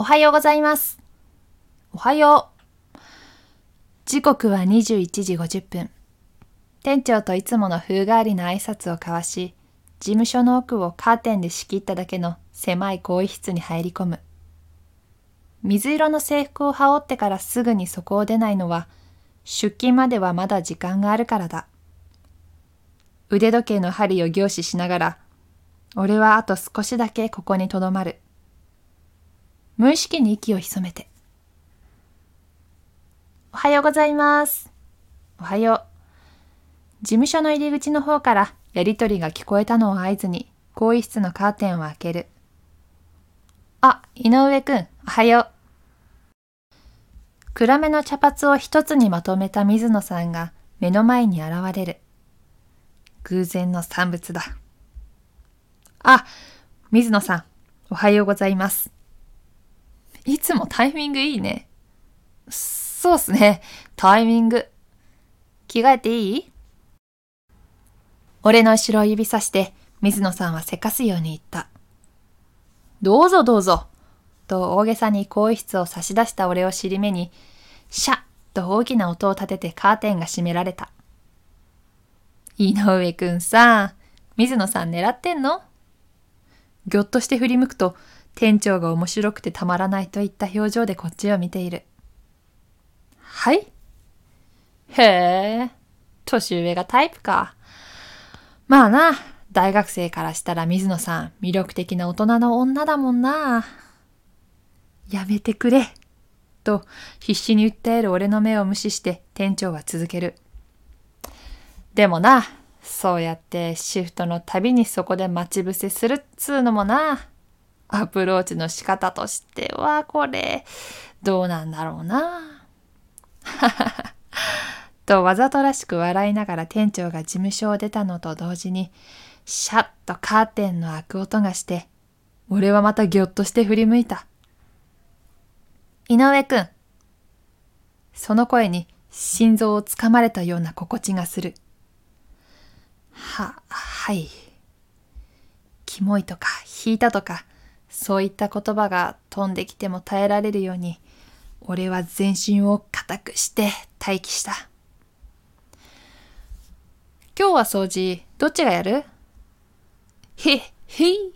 おはようございます。おはよう。時刻は21時50分。店長といつもの風変わりな挨拶を交わし、事務所の奥をカーテンで仕切っただけの狭い更衣室に入り込む。水色の制服を羽織ってからすぐにそこを出ないのは、出勤まではまだ時間があるからだ。腕時計の針を凝視しながら、俺はあと少しだけここにとどまる。無意識に息を潜めて。おはようございます。おはよう。事務所の入り口の方からやりとりが聞こえたのを合図に、更衣室のカーテンを開ける。あ、井上くん、おはよう。暗めの茶髪を一つにまとめた水野さんが目の前に現れる。偶然の産物だ。あ、水野さん、おはようございます。いつもタイミングいいね。そうっすね、タイミング。着替えていい？俺の後ろを指さして、水野さんはせかすように言った。どうぞどうぞ。と大げさに更衣室を差し出した俺を尻目に、シャッと大きな音を立ててカーテンが閉められた。井上くんさ、水野さん狙ってんの？ぎょっとして振り向くと、店長が面白くてたまらないといった表情でこっちを見ている。はいへえ、年上がタイプか。まあな、大学生からしたら水野さん、魅力的な大人の女だもんな。やめてくれ。と必死に訴える俺の目を無視して店長は続ける。でもな、そうやってシフトのたびにそこで待ち伏せするっつうのもな、アプローチの仕方としてはこれ、どうなんだろうな。とわざとらしく笑いながら店長が事務所を出たのと同時に、シャッとカーテンの開く音がして、俺はまたぎょっとして振り向いた。井上くん。その声に心臓をつかまれたような心地がする。は、はい。キモいとか、引いたとか、そういった言葉が飛んできても耐えられるように、俺は全身を固くして待機した。今日は掃除、どっちがやる？へ、へい。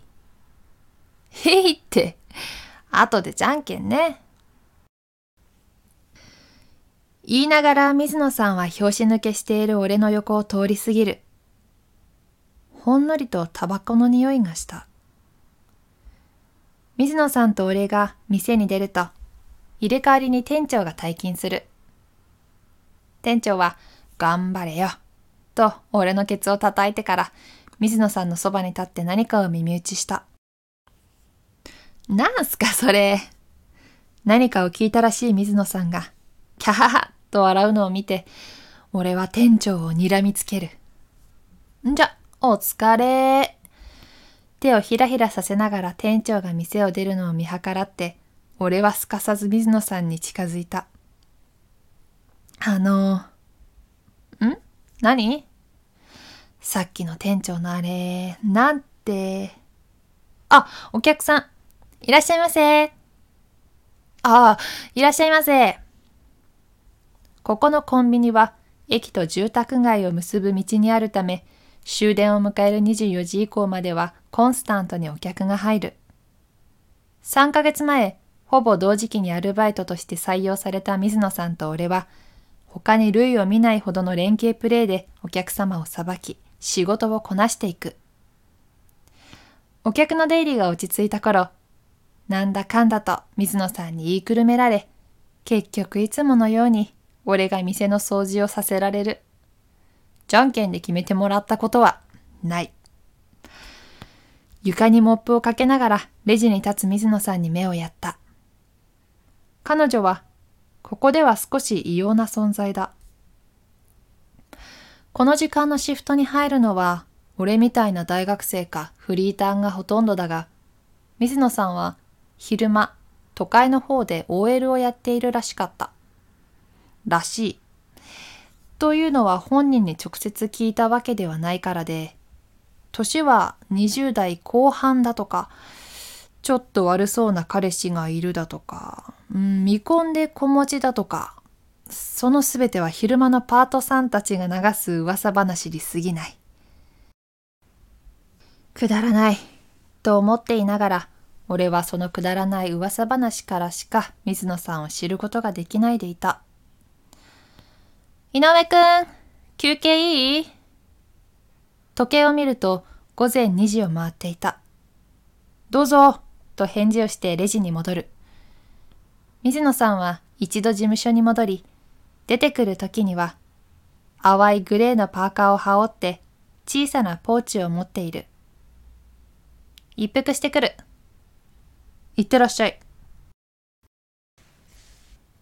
へいって、後でじゃんけんね。言いながら水野さんは拍子抜けしている俺の横を通り過ぎる。ほんのりとタバコの匂いがした。水野さんと俺が店に出ると、入れ替わりに店長が退勤する。店長は、頑張れよ。と俺のケツを叩いてから、水野さんのそばに立って何かを耳打ちした。なんすかそれ。何かを聞いたらしい水野さんが、キャハハと笑うのを見て、俺は店長を睨みつける。んじゃ、お疲れ。手をひらひらさせながら店長が店を出るのを見計らって、俺はすかさず水野さんに近づいた。あの、ん？何？さっきの店長のあれ、なんて？あ、お客さん、いらっしゃいませ。ああ、いらっしゃいませ。ここのコンビニは駅と住宅街を結ぶ道にあるため、終電を迎える24時以降まではコンスタントにお客が入る。3ヶ月前、ほぼ同時期にアルバイトとして採用された水野さんと俺は、他に類を見ないほどの連携プレーでお客様をさばき、仕事をこなしていく。お客の出入りが落ち着いた頃、なんだかんだと水野さんに言いくるめられ、結局いつものように俺が店の掃除をさせられる。じゃんけんで決めてもらったことはない。床にモップをかけながらレジに立つ水野さんに目をやった。彼女は、ここでは少し異様な存在だ。この時間のシフトに入るのは、俺みたいな大学生かフリーターがほとんどだが、水野さんは昼間、都会の方で OL をやっているらしかった。らしい。というのは本人に直接聞いたわけではないからで、年は20代後半だとか、ちょっと悪そうな彼氏がいるだとか、うん、見込んで子持ちだとか、そのすべては昼間のパートさんたちが流す噂話に過ぎない。くだらない、と思っていながら、俺はそのくだらない噂話からしか水野さんを知ることができないでいた。井上くん、休憩いい？時計を見ると午前2時を回っていた。どうぞと返事をしてレジに戻る。水野さんは一度事務所に戻り、出てくる時には淡いグレーのパーカーを羽織って小さなポーチを持っている。一服してくる。いってらっしゃい。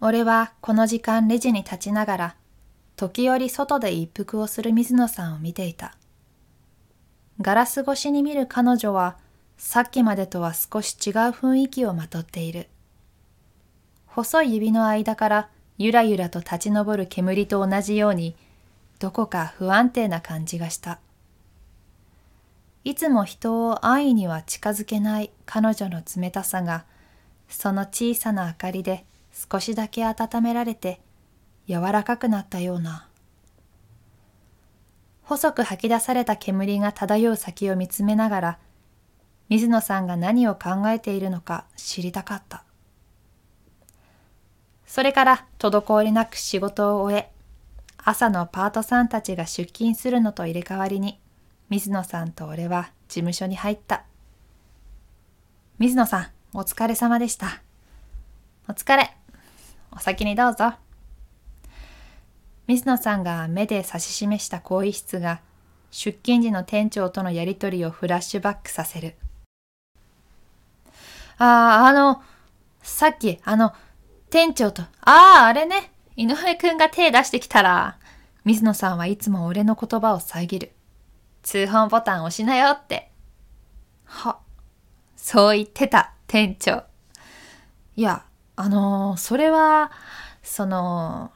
俺はこの時間レジに立ちながら時折外で一服をする水野さんを見ていた。ガラス越しに見る彼女は、さっきまでとは少し違う雰囲気をまとっている。細い指の間からゆらゆらと立ち上る煙と同じように、どこか不安定な感じがした。いつも人を安易には近づけない彼女の冷たさが、その小さな明かりで少しだけ温められて柔らかくなったような。細く吐き出された煙が漂う先を見つめながら、水野さんが何を考えているのか知りたかった。それから滞りなく仕事を終え、朝のパートさんたちが出勤するのと入れ替わりに、水野さんと俺は事務所に入った。水野さん、お疲れ様でした。お疲れ。お先にどうぞ。水野さんが目で指し示した更衣室が出勤時の店長とのやりとりをフラッシュバックさせる。ああ、あの、さっき、あの、店長と、ああ、あれね、井上くんが手出してきたら、水野さんはいつも俺の言葉を遮る。通報ボタン押しなよって。は、そう言ってた、店長。いや、あのそれは、その、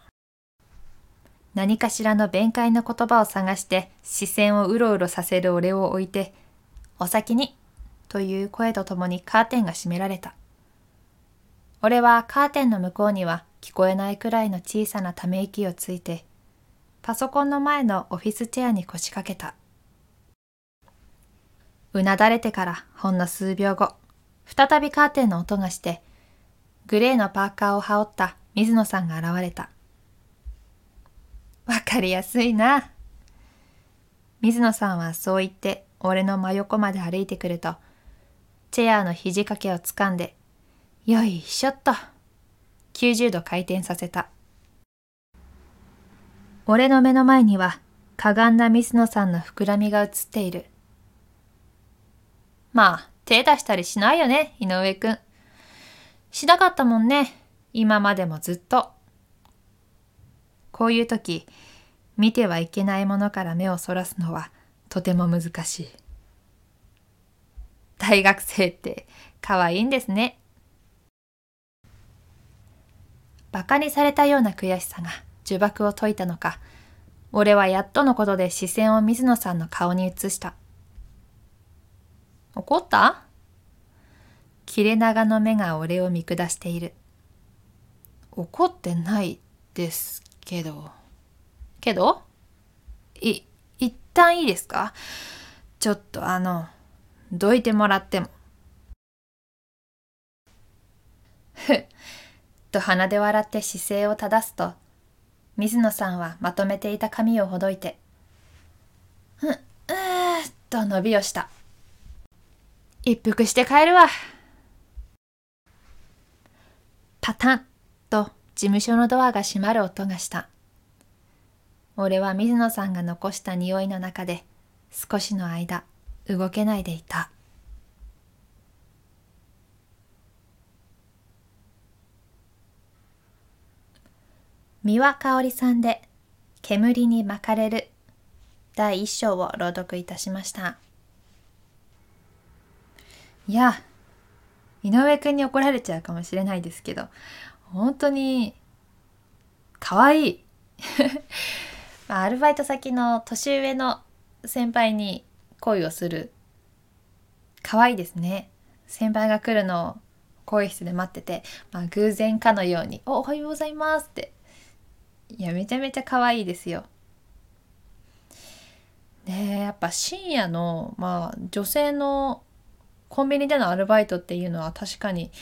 何かしらの弁解の言葉を探して視線をうろうろさせる俺を置いて、お先にという声とともにカーテンが閉められた。俺はカーテンの向こうには聞こえないくらいの小さなため息をついて、パソコンの前のオフィスチェアに腰掛けた。うなだれてからほんの数秒後、再びカーテンの音がして、グレーのパーカーを羽織った水野さんが現れた。わかりやすいな。水野さんはそう言って俺の真横まで歩いてくると、チェアの肘掛けをつかんで、よいしょっと、90度回転させた。俺の目の前には、かがんだ水野さんの膨らみが映っている。まあ、手出したりしないよね、井上くん。しなかったもんね、今までもずっと。こういう時、見てはいけないものから目をそらすのはとても難しい。大学生って可愛いんですね。馬鹿にされたような悔しさが呪縛を解いたのか、俺はやっとのことで視線を水野さんの顔に移した。怒った？切れ長の目が俺を見下している。怒ってないですけど。けど？い、一旦いいですか？ちょっとあの、どいてもらっても。ふっ、と鼻で笑って姿勢を正すと、水野さんはまとめていた髪をほどいて、ふ、うーっと伸びをした。一服して帰るわ。パタンと事務所のドアが閉まる音がした。俺は水野さんが残した匂いの中で少しの間動けないでいた。三輪香織さんで煙に巻かれる第一章を朗読いたしました。いや、井上くんに怒られちゃうかもしれないですけど、本当に、かわい。まあ、アルバイト先の年上の先輩に恋をする。可愛いですね。先輩が来るのを更衣室で待ってて、まあ、偶然かのように「おおはようございます」っていやめちゃめちゃ可愛いですよ。ねやっぱ深夜の、まあ、女性のコンビニでのアルバイトっていうのは確かに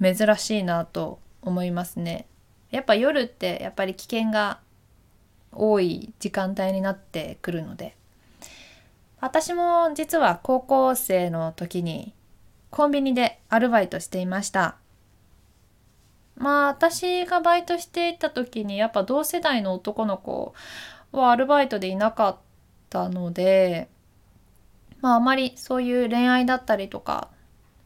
珍しいなと思いますね。やっぱ夜ってやっぱり危険が多い時間帯になってくるので私も実は高校生の時にコンビニでアルバイトしていましたまあ私がバイトしていた時にやっぱ同世代の男の子はアルバイトでいなかったのでまああまりそういう恋愛だったりとか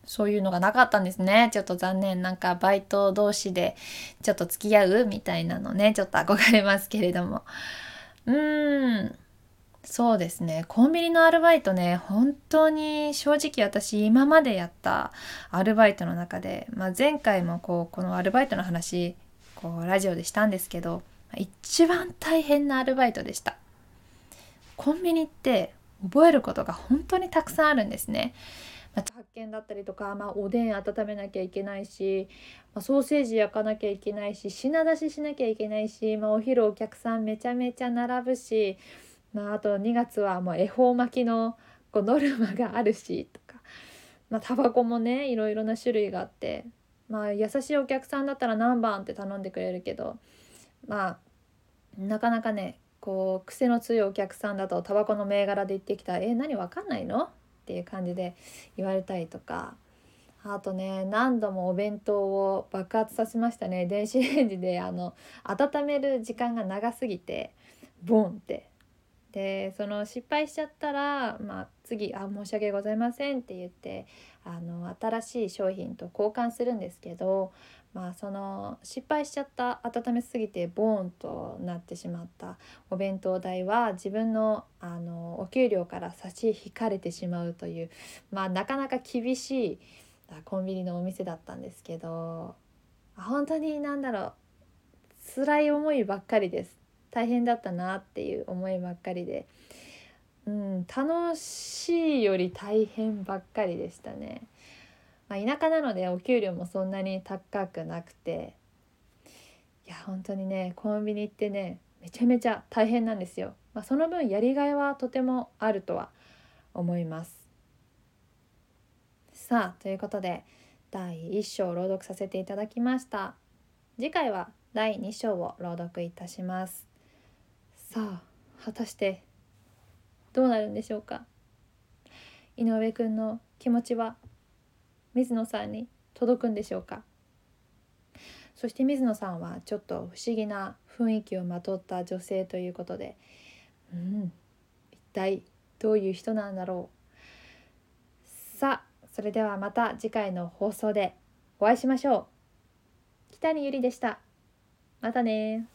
そういうのがなかったんですね。ちょっと残念。なんかバイト同士でちょっと付き合うみたいなのね。ちょっと憧れますけれども。うーん。そうですね。コンビニのアルバイトね。本当に正直私今までやったアルバイトの中で、まあ、前回もこうこのアルバイトの話こうラジオでしたんですけど一番大変なアルバイトでした。コンビニって覚えることが本当にたくさんあるんですね、発見だったりとか、まあ、おでん温めなきゃいけないし、まあ、ソーセージ焼かなきゃいけないし品出ししなきゃいけないし、まあ、お昼お客さんめちゃめちゃ並ぶし、まあ、あと2月はもう恵方巻きのこうノルマがあるしとか、まあ、タバコもねいろいろな種類があって、まあ、優しいお客さんだったら何番って頼んでくれるけどまあなかなかねこう癖の強いお客さんだとタバコの銘柄で言ってきた「え何わかんないの?」っていう感じで言われたりとか。あとね何度もお弁当を爆発させましたね。電子レンジであの温める時間が長すぎてボンって。でその失敗しちゃったら、まあ、次「あ申し訳ございません」って言ってあの新しい商品と交換するんですけど、まあ、その失敗しちゃった温めすぎてボーンとなってしまったお弁当代は自分のあのお給料から差し引かれてしまうという、まあ、なかなか厳しいコンビニのお店だったんですけど本当に何だろう辛い思いばっかりです大変だったなっていう思いばっかりで、うん、楽しいより大変ばっかりでしたね。まあ、田舎なのでお給料もそんなに高くなくていや本当にねコンビニってねめちゃめちゃ大変なんですよ。まあ、その分やりがいはとてもあるとは思います。さあということで第1章を朗読させていただきました。次回は第2章を朗読いたします。さあ果たしてどうなるんでしょうか？井上くんの気持ちは？水野さんに届くんでしょうか？そして水野さんはちょっと不思議な雰囲気をまとった女性ということでうん一体どういう人なんだろう？さあそれではまた次回の放送でお会いしましょう。北にゆりでした。またね